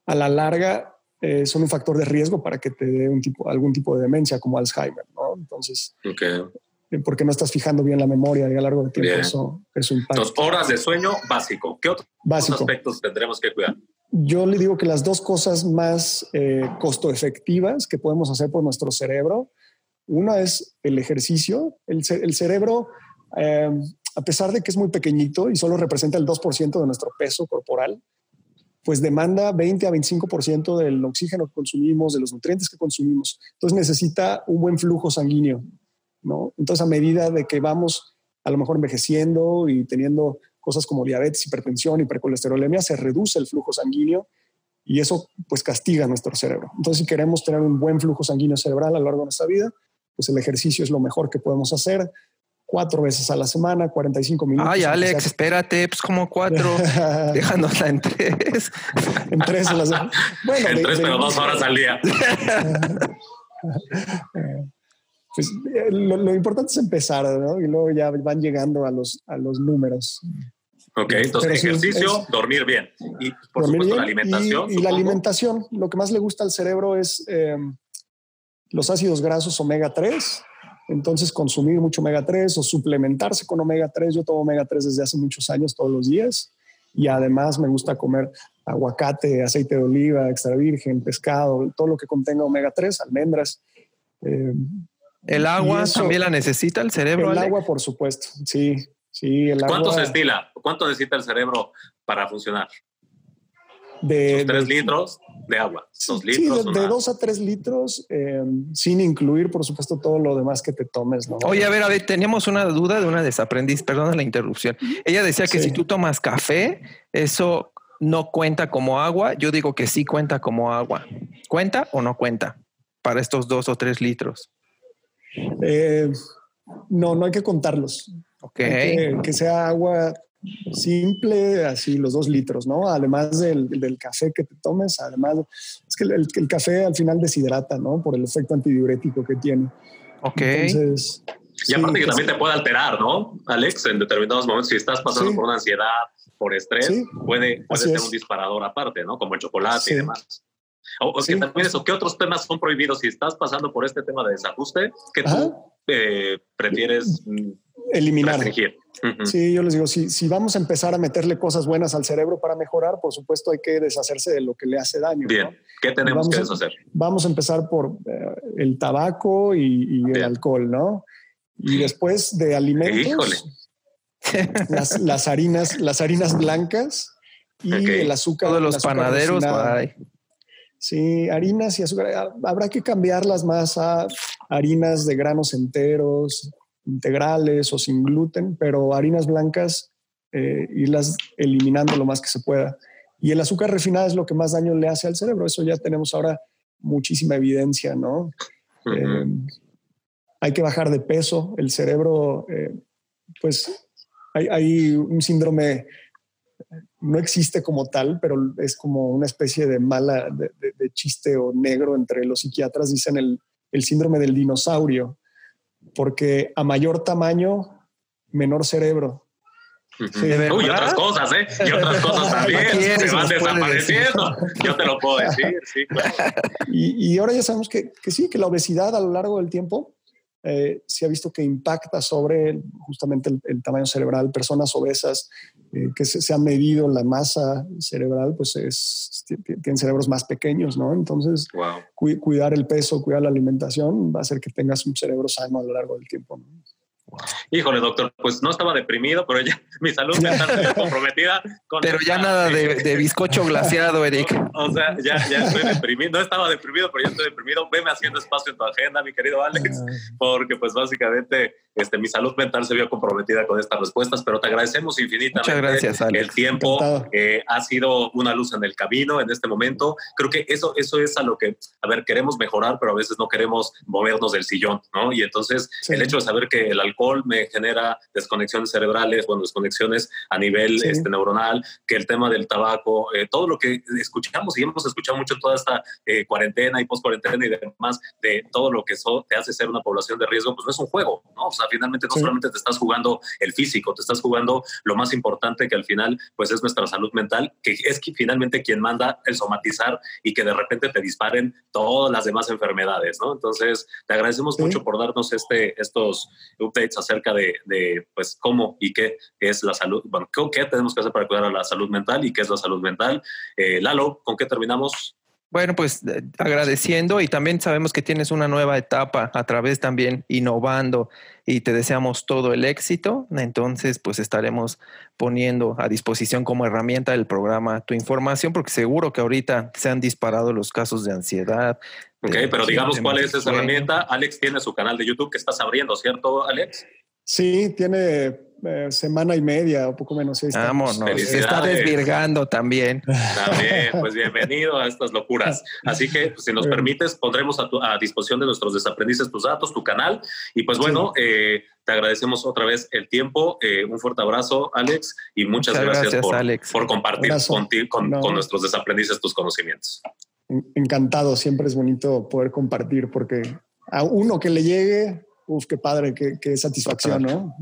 a la larga eh, son un factor de riesgo para que te dé un tipo, algún tipo de demencia como Alzheimer, ¿no? Entonces, eh, porque no estás fijando bien la memoria y a lo largo del tiempo eso, eso impacta. Dos horas de sueño básico. ¿Qué otros aspectos tendremos que cuidar? Yo le digo que las dos cosas más eh, costo efectivas que podemos hacer por nuestro cerebro, una es el ejercicio. El, el cerebro, a pesar de que es muy pequeñito y solo representa el 2% de nuestro peso corporal, pues demanda 20 a 25% del oxígeno que consumimos, de los nutrientes que consumimos. Entonces necesita un buen flujo sanguíneo. ¿no? Entonces, a medida de que vamos a lo mejor envejeciendo y teniendo cosas como diabetes, hipertensión, hipercolesterolemia, se reduce el flujo sanguíneo y eso pues castiga nuestro cerebro. Entonces, si queremos tener un buen flujo sanguíneo cerebral a lo largo de nuestra vida, pues el ejercicio es lo mejor que podemos hacer. Cuatro veces a la semana, 45 minutos. Ay, Alex, espérate, pues como cuatro, dejándola en tres. en tres a la semana. Bueno, en tres, pero dos horas al día. pues eh, lo, importante es empezar, ¿no? Y luego ya van llegando a los, a los números. Ok, entonces ejercicio, dormir bien. Y por supuesto la alimentación. Y, la alimentación, lo que más le gusta al cerebro es em, los ácidos grasos omega 3. Entonces consumir mucho omega 3 o suplementarse con omega 3. Yo tomo omega 3 desde hace muchos años, todos los días. Y además me gusta comer aguacate, aceite de oliva, extra virgen, pescado, todo lo que contenga omega 3, almendras. Eh, ¿El agua también la necesita el cerebro? El agua, por supuesto, sí. sí el ¿Cuánto se estila? ¿Cuánto necesita el cerebro para funcionar? De, tres litros de agua. Dos litros. Sí, de, dos a tres litros, eh, sin incluir, por supuesto, todo lo demás que te tomes. ¿no? Oye, a ver, a ver, teníamos una duda de una desaprendiz, perdón la interrupción. Ella decía que si tú tomas café, eso no cuenta como agua. Yo digo que sí cuenta como agua. ¿Cuenta o no cuenta para estos dos o tres litros? Eh, no, no hay que contarlos. Ok. Que, sea agua simple, así los dos litros, ¿no? Además del, café que te tomes, además, es que el, café al final deshidrata, ¿no? Por el efecto antidiurético que tiene. Ok. Entonces. Y aparte que, también te puede alterar, ¿no, Alex? En determinados momentos, si estás pasando por una ansiedad, por estrés, puede, puede ser un disparador aparte, ¿no? Como el chocolate y demás. O, que también eso, ¿qué otros temas son prohibidos? Si estás pasando por este tema de desajuste, que tú eh, prefieres eliminar. Sí, yo les digo, si, si vamos a empezar a meterle cosas buenas al cerebro para mejorar, por supuesto hay que deshacerse de lo que le hace daño. Bien, ¿qué tenemos que deshacer? vamos a empezar por eh, el tabaco y, el alcohol, ¿no? Y después de alimentos, las, las, harinas, las harinas blancas y el azúcar. Todos los panaderos, Sí, harinas y azúcar. Habrá que cambiarlas más a harinas de granos enteros, integrales o sin gluten, pero harinas blancas, eh, irlas eliminando lo más que se pueda. Y el azúcar refinada es lo que más daño le hace al cerebro. Eso ya tenemos ahora muchísima evidencia, ¿no? Eh, hay que bajar de peso. El cerebro, eh, pues hay, hay, un síndrome no existe como tal, pero es como una especie de mala, de, chiste o negro entre los psiquiatras, dicen el, síndrome del dinosaurio, porque a mayor tamaño, menor cerebro. y otras cosas, ¿eh? Y otras cosas también se van desapareciendo. Yo te lo puedo decir, sí, y, ahora ya sabemos que, que, sí, que la obesidad a lo largo del tiempo eh, se ha visto que impacta sobre justamente el, tamaño cerebral. Personas obesas eh, que se, ha medido la masa cerebral, pues es, tienen cerebros más pequeños, ¿no? Entonces, cuidar el peso, cuidar la alimentación va a hacer que tengas un cerebro sano a lo largo del tiempo. ¿no? Híjole, doctor, pues no estaba deprimido, pero ya mi salud mental comprometida. pero ya nada de, bizcocho glaciado, Eric. O, sea, ya, ya, estoy deprimido. No estaba deprimido, pero ya estoy deprimido. Veme haciendo espacio en tu agenda, mi querido Alex, porque pues básicamente este, mi salud mental se vio comprometida con estas respuestas, pero te agradecemos infinitamente. Muchas gracias, Alex. El tiempo eh, ha sido una luz en el camino en este momento. Creo que eso, eso es a lo que, a ver, queremos mejorar, pero a veces no queremos movernos del sillón, ¿no? Y entonces el hecho de saber que el alcohol me genera desconexiones cerebrales, bueno, desconexiones a nivel este, neuronal, que el tema del tabaco, eh, todo lo que escuchamos y hemos escuchado mucho toda esta eh, cuarentena y post-cuarentena y demás, de todo lo que eso te hace ser una población de riesgo, pues no es un juego, ¿no? O sea, finalmente no solamente te estás jugando el físico, te estás jugando lo más importante que al final, pues es nuestra salud mental, que es que finalmente quien manda el somatizar y que de repente te disparen todas las demás enfermedades, ¿no? Entonces, te agradecemos mucho por darnos este, estos updates acerca de, pues, cómo y qué es la salud, bueno, qué tenemos que hacer para cuidar a la salud mental y qué es la salud mental. Eh, Lalo, ¿con qué terminamos? Bueno, pues eh, agradeciendo y también sabemos que tienes una nueva etapa a través también innovando y te deseamos todo el éxito. Entonces, pues estaremos poniendo a disposición como herramienta del programa tu información porque seguro que ahorita se han disparado los casos de ansiedad, Ok, pero digamos cuál es esa herramienta. Alex tiene su canal de YouTube que estás abriendo, ¿cierto, Alex? Sí, tiene eh, semana y media o poco menos. Vámonos. Se está desvirgando también. También, pues bienvenido a estas locuras. Así que, pues, si nos permites, pondremos a, disposición de nuestros desaprendices tus datos, tu canal. Y pues bueno, eh, te agradecemos otra vez el tiempo. Eh, un fuerte abrazo, Alex, y muchas, gracias, por, por, compartir con, con nuestros desaprendices tus conocimientos. Encantado, siempre es bonito poder compartir porque a uno que le llegue uf, qué padre, qué, satisfacción, ¿no?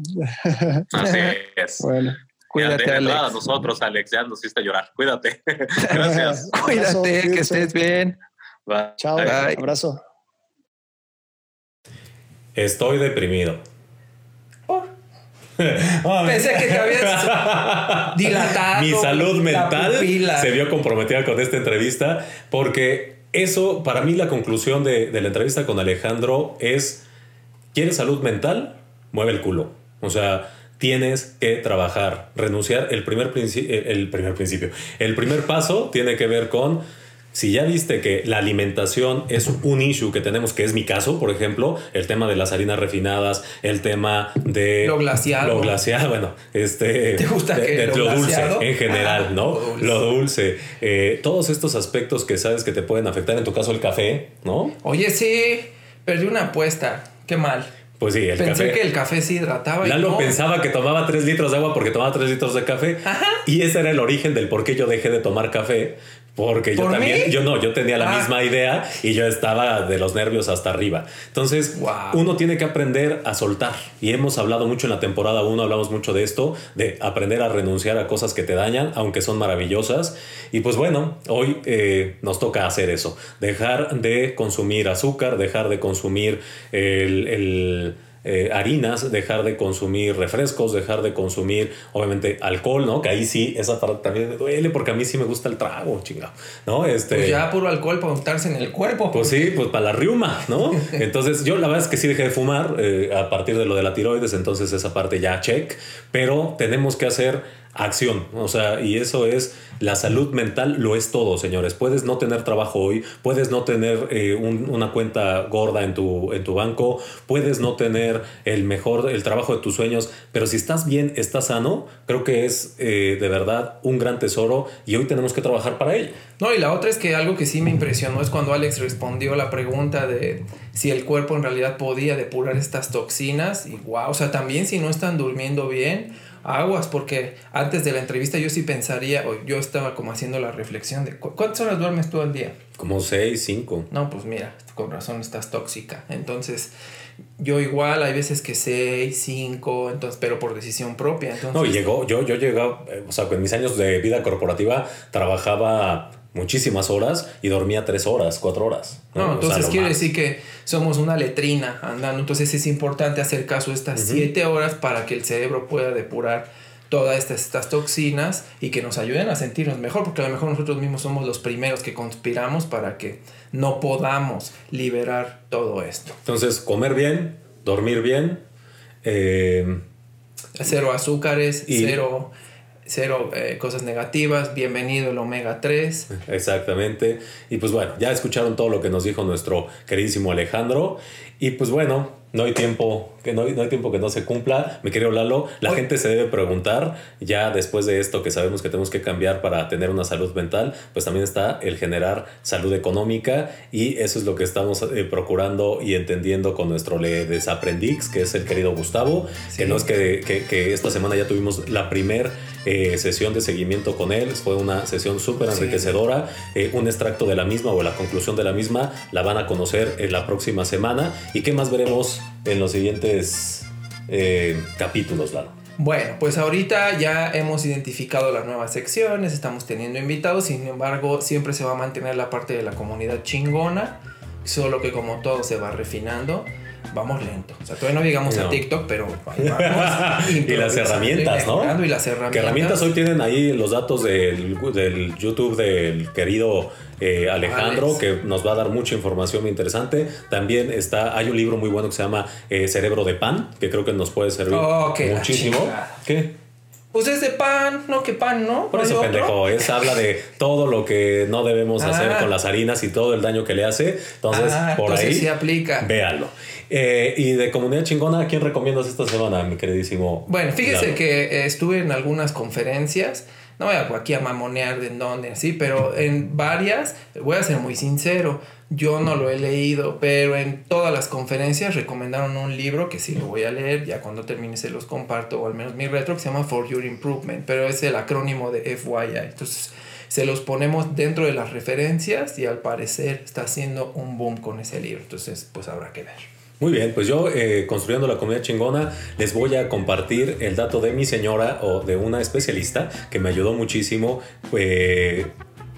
Así es. Bueno. Cuídate, Alex. a nosotros, Alex, ya nos hiciste llorar. Cuídate. Gracias. Cuídate, que estés bien. Chao. Bye. Abrazo. Estoy deprimido. Oh. Pensé que te habías dilatado. Mi salud mental se vio comprometida con esta entrevista porque eso, para mí, la conclusión de, de la entrevista con Alejandro es ¿Quieres salud mental? Mueve el culo. O sea, tienes que trabajar, renunciar. El primer, el primer principio, el primer paso tiene que ver con si ya viste que la alimentación es un issue que tenemos, que es mi caso, por ejemplo, el tema de las harinas refinadas, el tema de... Lo glacial. Lo glacial, bueno, este... ¿Te gusta que lo, dulce en general, ¿no? Lo dulce. Eh, todos estos aspectos que sabes que te pueden afectar, en tu caso el café, ¿no? Oye, sí, perdí una apuesta. Qué mal. Pues sí, el Pensé que el café sí hidrataba. Lalo pensaba que tomaba 3 litros de agua porque tomaba 3 litros de café. Y ese era el origen del por qué yo dejé de tomar café. Porque yo también, yo no, yo tenía la ah. misma idea y yo estaba de los nervios hasta arriba. Entonces, uno tiene que aprender a soltar. Y hemos hablado mucho en la temporada 1, hablamos mucho de esto, de aprender a renunciar a cosas que te dañan, aunque son maravillosas. Y pues bueno, hoy eh, nos toca hacer eso, dejar de consumir azúcar, dejar de consumir el eh, harinas, dejar de consumir refrescos, dejar de consumir, obviamente, alcohol, ¿no? Que ahí sí, esa parte también me duele porque a mí sí me gusta el trago, chingado, ¿no? Este, pues ya puro alcohol para untarse en el cuerpo. Pues sí, pues para la riuma, ¿no? Entonces, yo la verdad es que sí dejé de fumar eh, a partir de lo de la tiroides, entonces esa parte ya check, pero tenemos que hacer acción. O sea, y eso es la salud mental, lo es todo, señores. Puedes no tener trabajo hoy, puedes no tener eh, una cuenta gorda en tu, en tu banco, puedes no tener el mejor, el trabajo de tus sueños, pero si estás bien, estás sano, creo que es eh, de verdad un gran tesoro y hoy tenemos que trabajar para ello. No, y la otra es que algo que sí me impresionó es cuando Alex respondió la pregunta de si el cuerpo en realidad podía depurar estas toxinas y wow, o sea, también si no están durmiendo bien aguas, porque antes de la entrevista yo sí pensaría, o yo estaba como haciendo la reflexión de ¿cuántas horas duermes todo el día? Como seis, cinco. No, pues mira, con razón estás tóxica. Entonces, yo igual, hay veces que seis, cinco, entonces, pero por decisión propia. Entonces, no, llegó, yo, yo llegaba, eh, o sea, en mis años de vida corporativa trabajaba muchísimas horas y dormía tres horas, cuatro horas. No, entonces quiere decir que somos una letrina andando. Entonces es importante hacer caso a estas siete horas para que el cerebro pueda depurar todas estas, estas, toxinas y que nos ayuden a sentirnos mejor, porque a lo mejor nosotros mismos somos los primeros que conspiramos para que no podamos liberar todo esto. Entonces, comer bien, dormir bien. Eh, cero azúcares, cero cero eh, cosas negativas, bienvenido el omega 3. Exactamente. Y pues bueno, ya escucharon todo lo que nos dijo nuestro queridísimo Alejandro. Y pues bueno, no hay tiempo que no, hay tiempo que no se cumpla. Mi querido Lalo, la gente se debe preguntar, ya después de esto que sabemos que tenemos que cambiar para tener una salud mental, pues también está el generar salud económica y eso es lo que estamos eh, procurando y entendiendo con nuestro le desaprendix, que es el querido Gustavo, que no es que, que, esta semana ya tuvimos la primer eh, sesión de seguimiento con él, fue una sesión súper enriquecedora, eh, un extracto de la misma o la conclusión de la misma la van a conocer en la próxima semana. Y qué más veremos en los siguientes eh, capítulos, Lalo? Bueno, pues ahorita ya hemos identificado las nuevas secciones, estamos teniendo invitados, sin embargo siempre se va a mantener la parte de la comunidad chingona, solo que como todo se va refinando, vamos lento. O sea, todavía no llegamos a TikTok, pero vamos. y las herramientas, ¿no? Y las herramientas. ¿Qué herramientas hoy tienen ahí los datos del, del YouTube del querido eh, Alejandro, que nos va a dar mucha información muy interesante. También está, hay un libro muy bueno que se llama eh, Cerebro de Pan, que creo que nos puede servir oh, muchísimo. ¿Qué? Pues es de pan, no que pan, ¿no? Por ¿No hay eso, pendejo, es habla de todo lo que no debemos hacer Ah. con las harinas y todo el daño que le hace. Entonces, Ah, por entonces ahí, sí aplica. véanlo. Eh, y de Comunidad Chingona, ¿a quién recomiendas esta semana, mi queridísimo? Bueno, fíjese que eh, estuve en algunas conferencias, no voy aquí a mamonear de en dónde, sí, pero en varias, voy a ser muy sincero, yo no lo he leído, pero en todas las conferencias recomendaron un libro que sí lo voy a leer, ya cuando termine se los comparto, o al menos mi retro, que se llama For Your Improvement, pero es el acrónimo de FYI. Entonces, se los ponemos dentro de las referencias y al parecer está haciendo un boom con ese libro, entonces pues habrá que ver. Muy bien, pues yo, eh, construyendo la comunidad chingona, les voy a compartir el dato de mi señora o de una especialista que me ayudó muchísimo eh,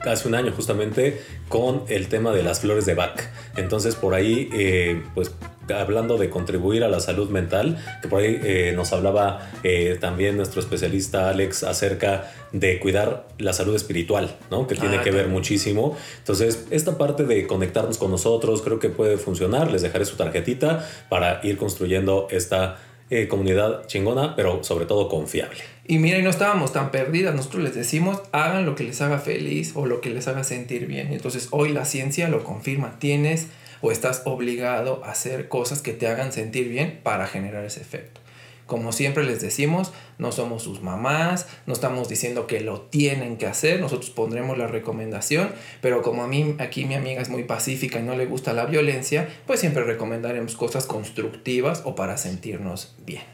hace un año justamente con el tema de las flores de Bach. Entonces por ahí, eh, pues hablando de contribuir a la salud mental, que por ahí eh, nos hablaba eh, también nuestro especialista Alex acerca de cuidar la salud espiritual, ¿no? Que tiene Ah, que ver muchísimo. Entonces, esta parte de conectarnos con nosotros creo que puede funcionar. Les dejaré su tarjetita para ir construyendo esta eh, comunidad chingona, pero sobre todo confiable. Y mira, y no estábamos tan perdidas. Nosotros les decimos, hagan lo que les haga feliz o lo que les haga sentir bien. Entonces hoy la ciencia lo confirma. Tienes o estás obligado a hacer cosas que te hagan sentir bien para generar ese efecto. Como siempre les decimos, no somos sus mamás, no estamos diciendo que lo tienen que hacer, nosotros pondremos la recomendación, pero como a mí aquí mi amiga es muy pacífica y no le gusta la violencia, pues siempre recomendaremos cosas constructivas o para sentirnos bien.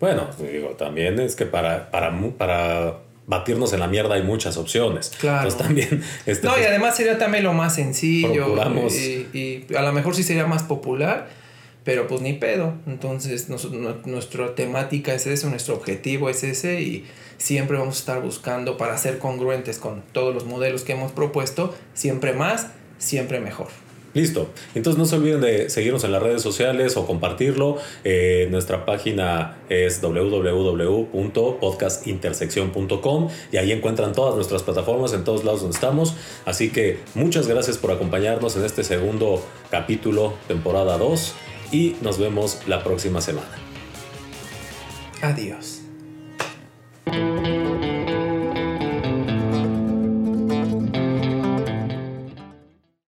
Bueno, digo, también es que para, para, para batirnos en la mierda hay muchas opciones. Claro. Entonces también... Este, No, y pues, además sería también lo más sencillo. Y, y a lo mejor sí sería más popular, pero pues ni pedo. Entonces, nos- nu- nuestra temática es eso, nuestro objetivo es ese y siempre vamos a estar buscando para ser congruentes con todos los modelos que hemos propuesto, siempre más, siempre mejor. Listo. Entonces no se olviden de seguirnos en las redes sociales o compartirlo. Eh, nuestra página es www.podcastintersección.com y ahí encuentran todas nuestras plataformas en todos lados donde estamos. Así que muchas gracias por acompañarnos en este segundo capítulo, temporada 2 y nos vemos la próxima semana. Adiós.